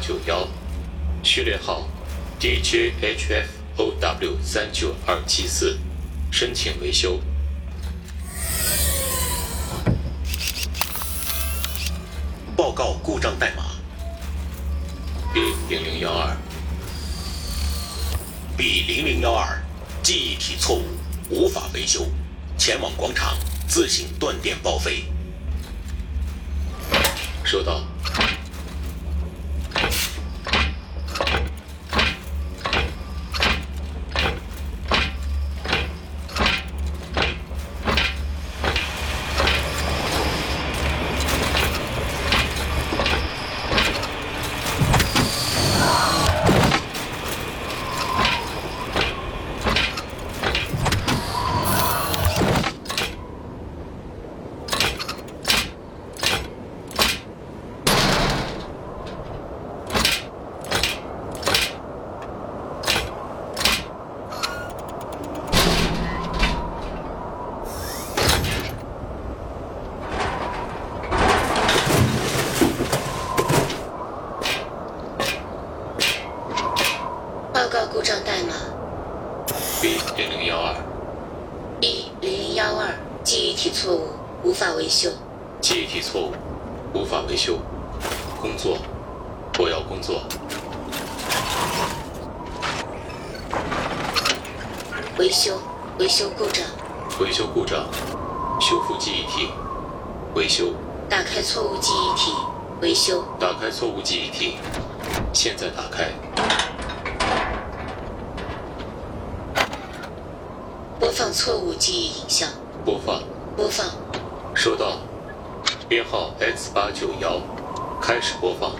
九幺，序列号 DJHFOW 三九二七四，申请维修。报告故障代码 B 零零幺二：B 零零幺二，记忆体错误，无法维修，前往广场自行断电报废。收到。报代码。B 零零幺二，B 零零幺二，记忆体错误，无法维修。记忆体错误，无法维修。工作，我要工作。维修，维修故障，维修故障，修复记忆体，维修，打开错误记忆体，维修。打开错误记忆体，现在打开。放错误记忆影像，播放，播放。收到。编号 X 八九幺，开始播放。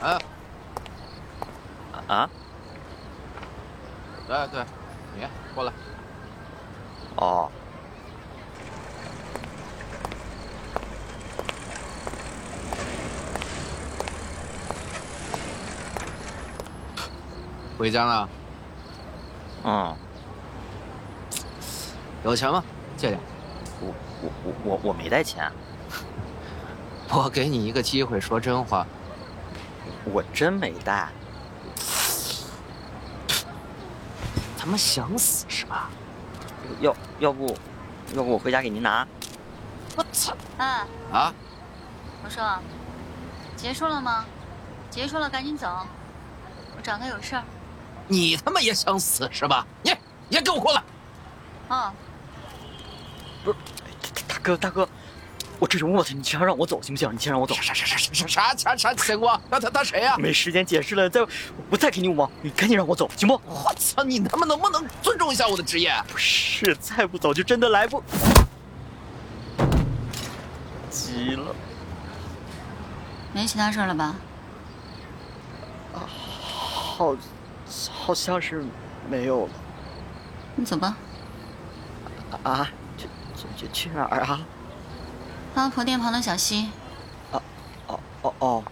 哎，啊？对对，你过来。哦，回家了？嗯，有钱吗？借点。我我我我我没带钱，我给你一个机会说真话。我真没带。他妈想死是吧？要要不，要不我回家给您拿？我操！哎，啊！我说，结束了吗？结束了，赶紧走，我找他有事儿。你他妈也想死是吧？你你给我过来！哦，大哥大哥，我这是卧底，你先让我走行不行？你先让我走。啥啥啥啥啥啥啥情况？那他他谁呀？没时间解释了，再我再给你五毛，你赶紧让我走，行不？我操！你他妈能不能尊重一下我的职业？不是，再不走就真的来不及了。没其他事了吧？好，好像是没有了你走吧，啊？去去去去哪儿啊？八婆店旁的小溪，哦哦哦哦，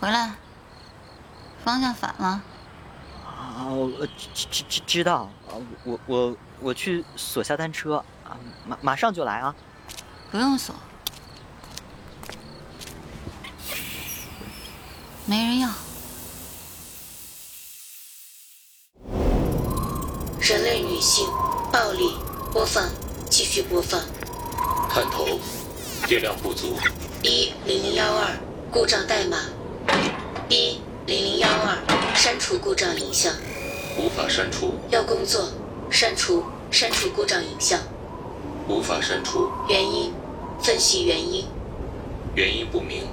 回来。方向反了，啊，我知知知知道啊，我我我去锁下单车啊，马马上就来啊。不用锁，没人要。人类女性暴力播放继继续播放。探头，电量不足。一零零幺二故障代码。一零零幺二删除故障影像。无法删除，要工作，删除删除故障影像。无法删除，原因，分析原因。原因不明。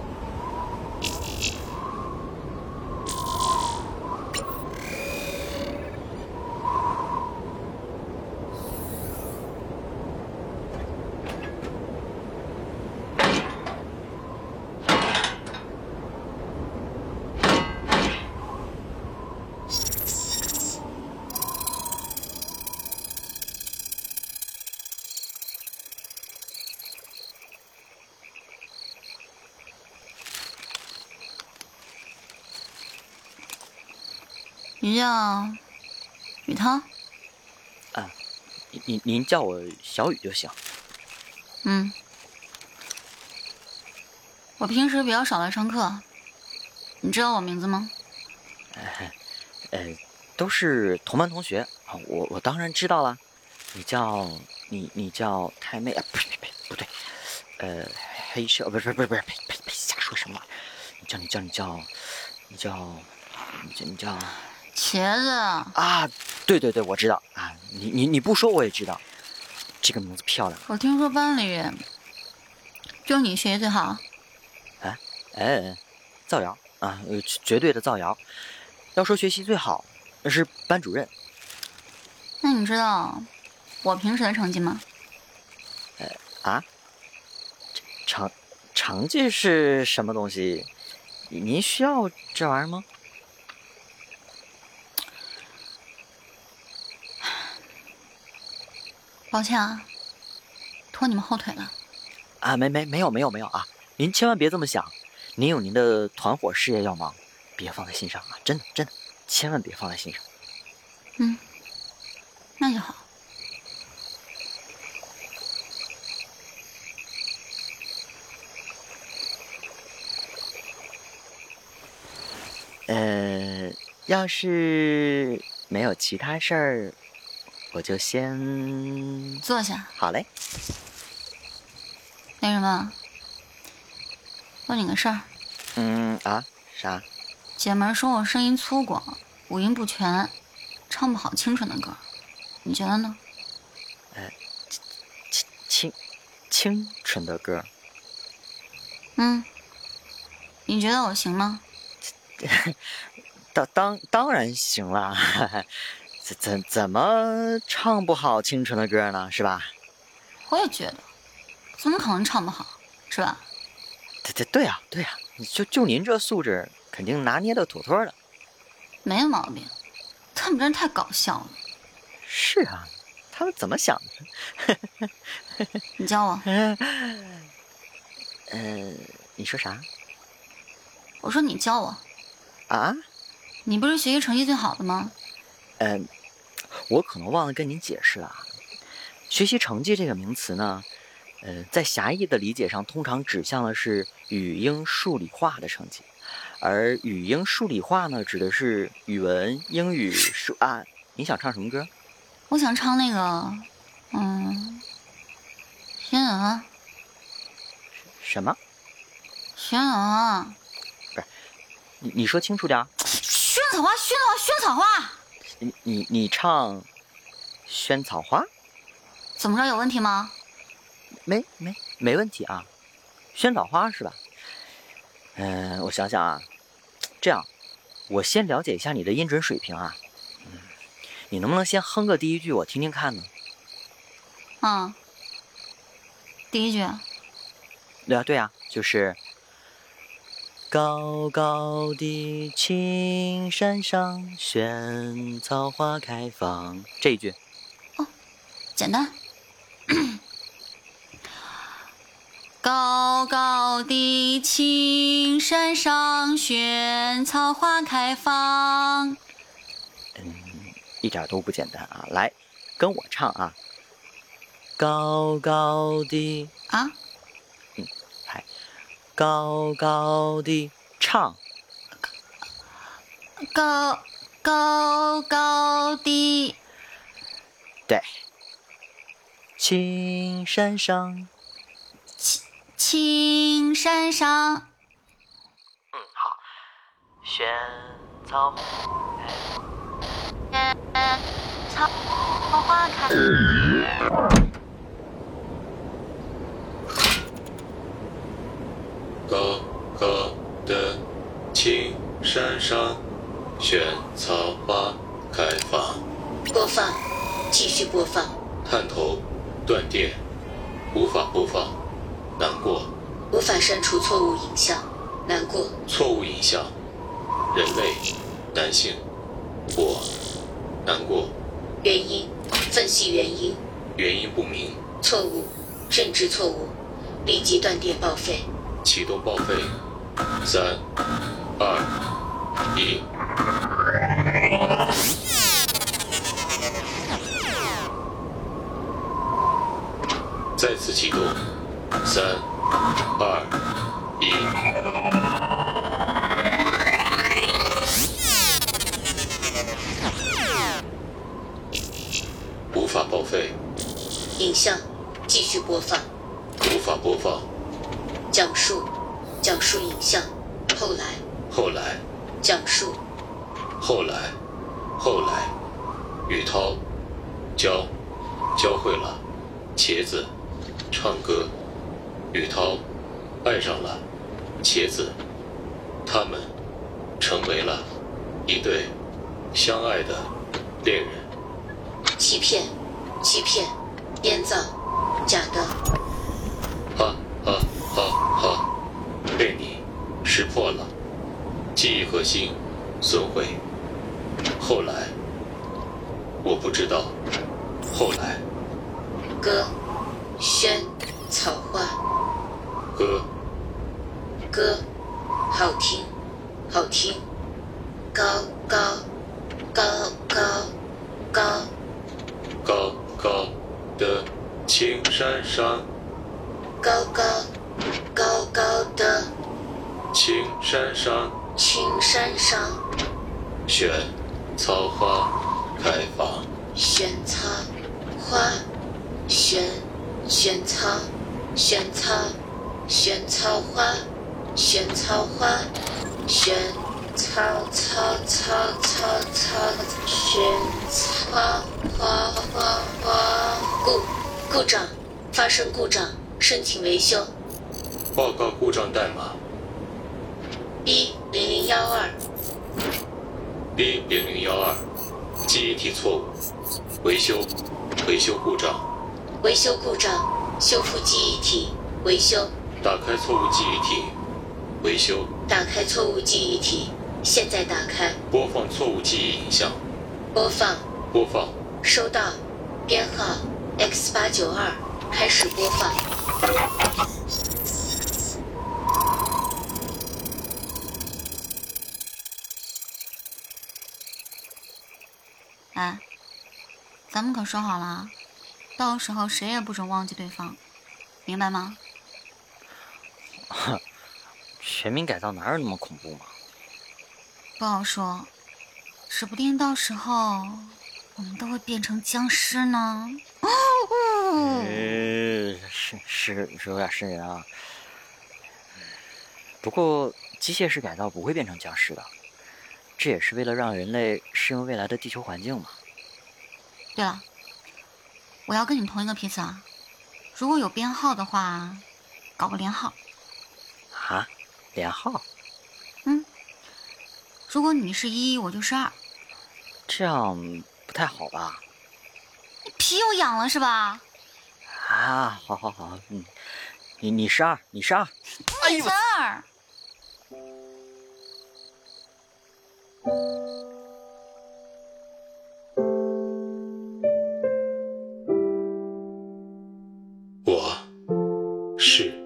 你叫雨涛？您您您叫我小雨就行。嗯。我平时比较少来上课，你知道我名字吗？呃，都是同班同学啊，我我当然知道了。你叫你你叫太妹啊？不是，呸呸，不对，呃，黑社不是不是不是，呸呸呸，瞎说什么？你叫你叫你叫你叫你叫你叫茄子，啊？对对对，我知道啊。你你你不说我也知道，这个名字漂亮。我听说班里就你学习最好。哎哎，造谣啊，呃，绝对的造谣。要说学习最好，那是班主任。那你知道我平时的成绩吗？啊？成成绩是什么东西？您需要这玩意儿吗？抱歉啊，拖你们后腿了。啊，没没没有没有没有啊！您千万别这么想，您有您的团伙事业要忙，别放在心上啊！真的真的，千万别放在心上。嗯，那就好。呃，要是没有其他事儿，我就先坐下。好嘞。那什么，问你个事儿，嗯啊，啥？姐们儿说我声音粗犷，五音不全，唱不好清纯的歌，你觉得呢？清清清纯的歌，嗯，你觉得我行吗？当当当然行了，怎怎怎么唱不好清纯的歌呢？是吧？我也觉得，怎么可能唱不好，是吧？对对对啊、对啊、就就您这素质，肯定拿捏的妥妥的。没有毛病，他们真是太搞笑了。是啊，他们怎么想的？你教我，呃，你说啥我说你教我，啊？你不是学习成绩最好的吗？呃，我可能忘了跟您解释了啊。学习成绩这个名词呢，呃，在狭义的理解上，通常指向的是语英数理化的成绩，而语英数理化呢，指的是语文、英语、数啊。你想唱什么歌？我想唱那个，嗯，天鹅，什么？天鹅。不是，你你说清楚点儿。萱草花，萱草花，萱草花，你你你唱《萱草花》怎么着有问题吗？没没没问题啊，萱草花是吧？嗯、我想想啊，这样，我先了解一下你的音准水平啊。嗯，你能不能先哼个第一句我听听看呢？嗯，第一句，对啊对啊，就是高高的青山上，萱草花开放这一句。哦简单。高高的青山上，萱草花开放。嗯，一点都不简单啊！来，跟我唱啊！高高的，啊，来，高高的唱，高高高的，对，青山上。青青山上。嗯，好。萱草草花开。高高的青山上，萱草花开放。播放，继续播放。探头，断电，无法播放。难过，无法删除错误影像。难过，错误影像。人类，男性，我，难过。原因，分析原因。原因不明。错误，认知错误，立即断电报废。启动报废，三、二、一。再次启动，三、二、一。无法报废。影像继续播放。无法播放。讲述，讲述影像。后来。后来。讲述。后来，后来，雨涛，教，教会了，茄子，唱歌，雨涛，爱上了，茄子，他们，成为了，一对，相爱的，恋人。欺骗，欺骗，编造，假的。哈哈哈哈！被你识破了，记忆核心损毁。后来，我不知道。后来，歌，萱草花。歌，歌，好听，好听。高高高高高高高的青山上。高高高山上。青山上。萱草花开放。萱草花，萱萱草，萱草萱草花，萱草花，萱草草草草草，萱草花花花。故故障，发生故障，申请维修。报告故障代码。B 零零幺二。B 零零幺二，记忆体错误，维修，维修故障，维修故障，修复记忆体，维修，打开错误记忆体，维修，打开错误记忆体，现在打开，播放错误记忆影像，播放，播放，收到，编号。X 八九二，开始播放。哎，咱们可说好了，到时候谁也不准忘记对方，明白吗？全民改造哪有那么恐怖嘛？不好说，指不定到时候我们都会变成僵尸呢。是是是有点瘆人啊。不过机械式改造不会变成僵尸的，这也是为了让人类适应未来的地球环境嘛。对了，我要跟你同一个批次啊，如果有编号的话，搞个连号。啊，连号？嗯，如果你是一，我就是二。这样不太好吧？皮又痒了是吧？啊，好好好，嗯，你你是二，你是二，你是二。我是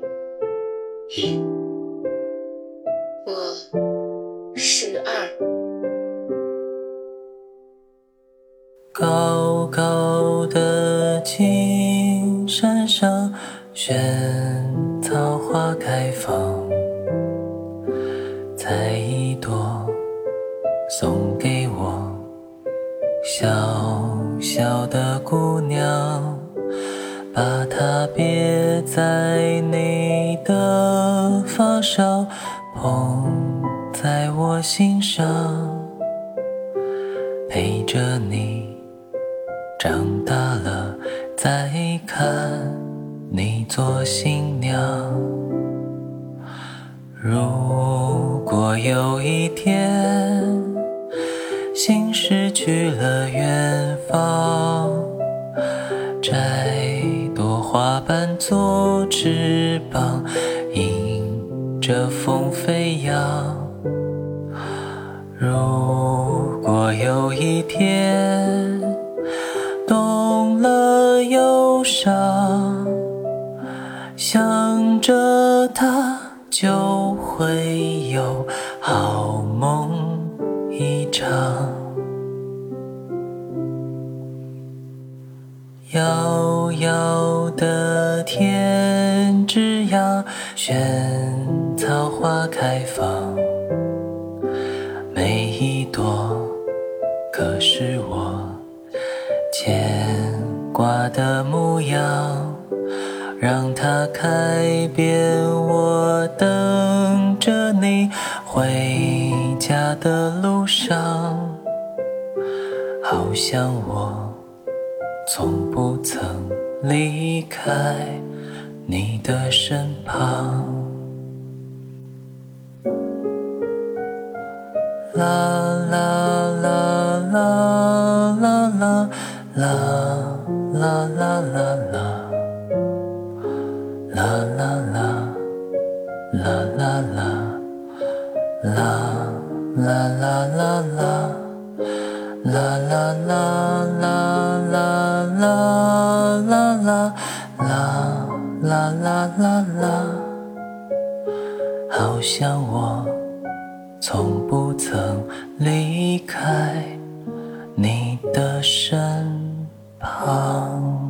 在你的发梢，捧在我心上，陪着你长大了，再看你做新娘。如果有一天，心失去了远方，摘花瓣做翅膀，迎着风飞扬。如果有一天，懂了忧伤，想着他。就的天之涯，萱草花开放，每一朵可是我牵挂的模样。让它开遍，我等着你回家的路上，好像我从不曾离开你的身旁。啦啦啦啦啦啦啦啦啦啦啦。啦啦啦，啦啦啦，啦啦啦啦啦啦，啦啦啦啦啦啦啦啦，啦啦啦啦啦，好像我从不曾离开你的身旁。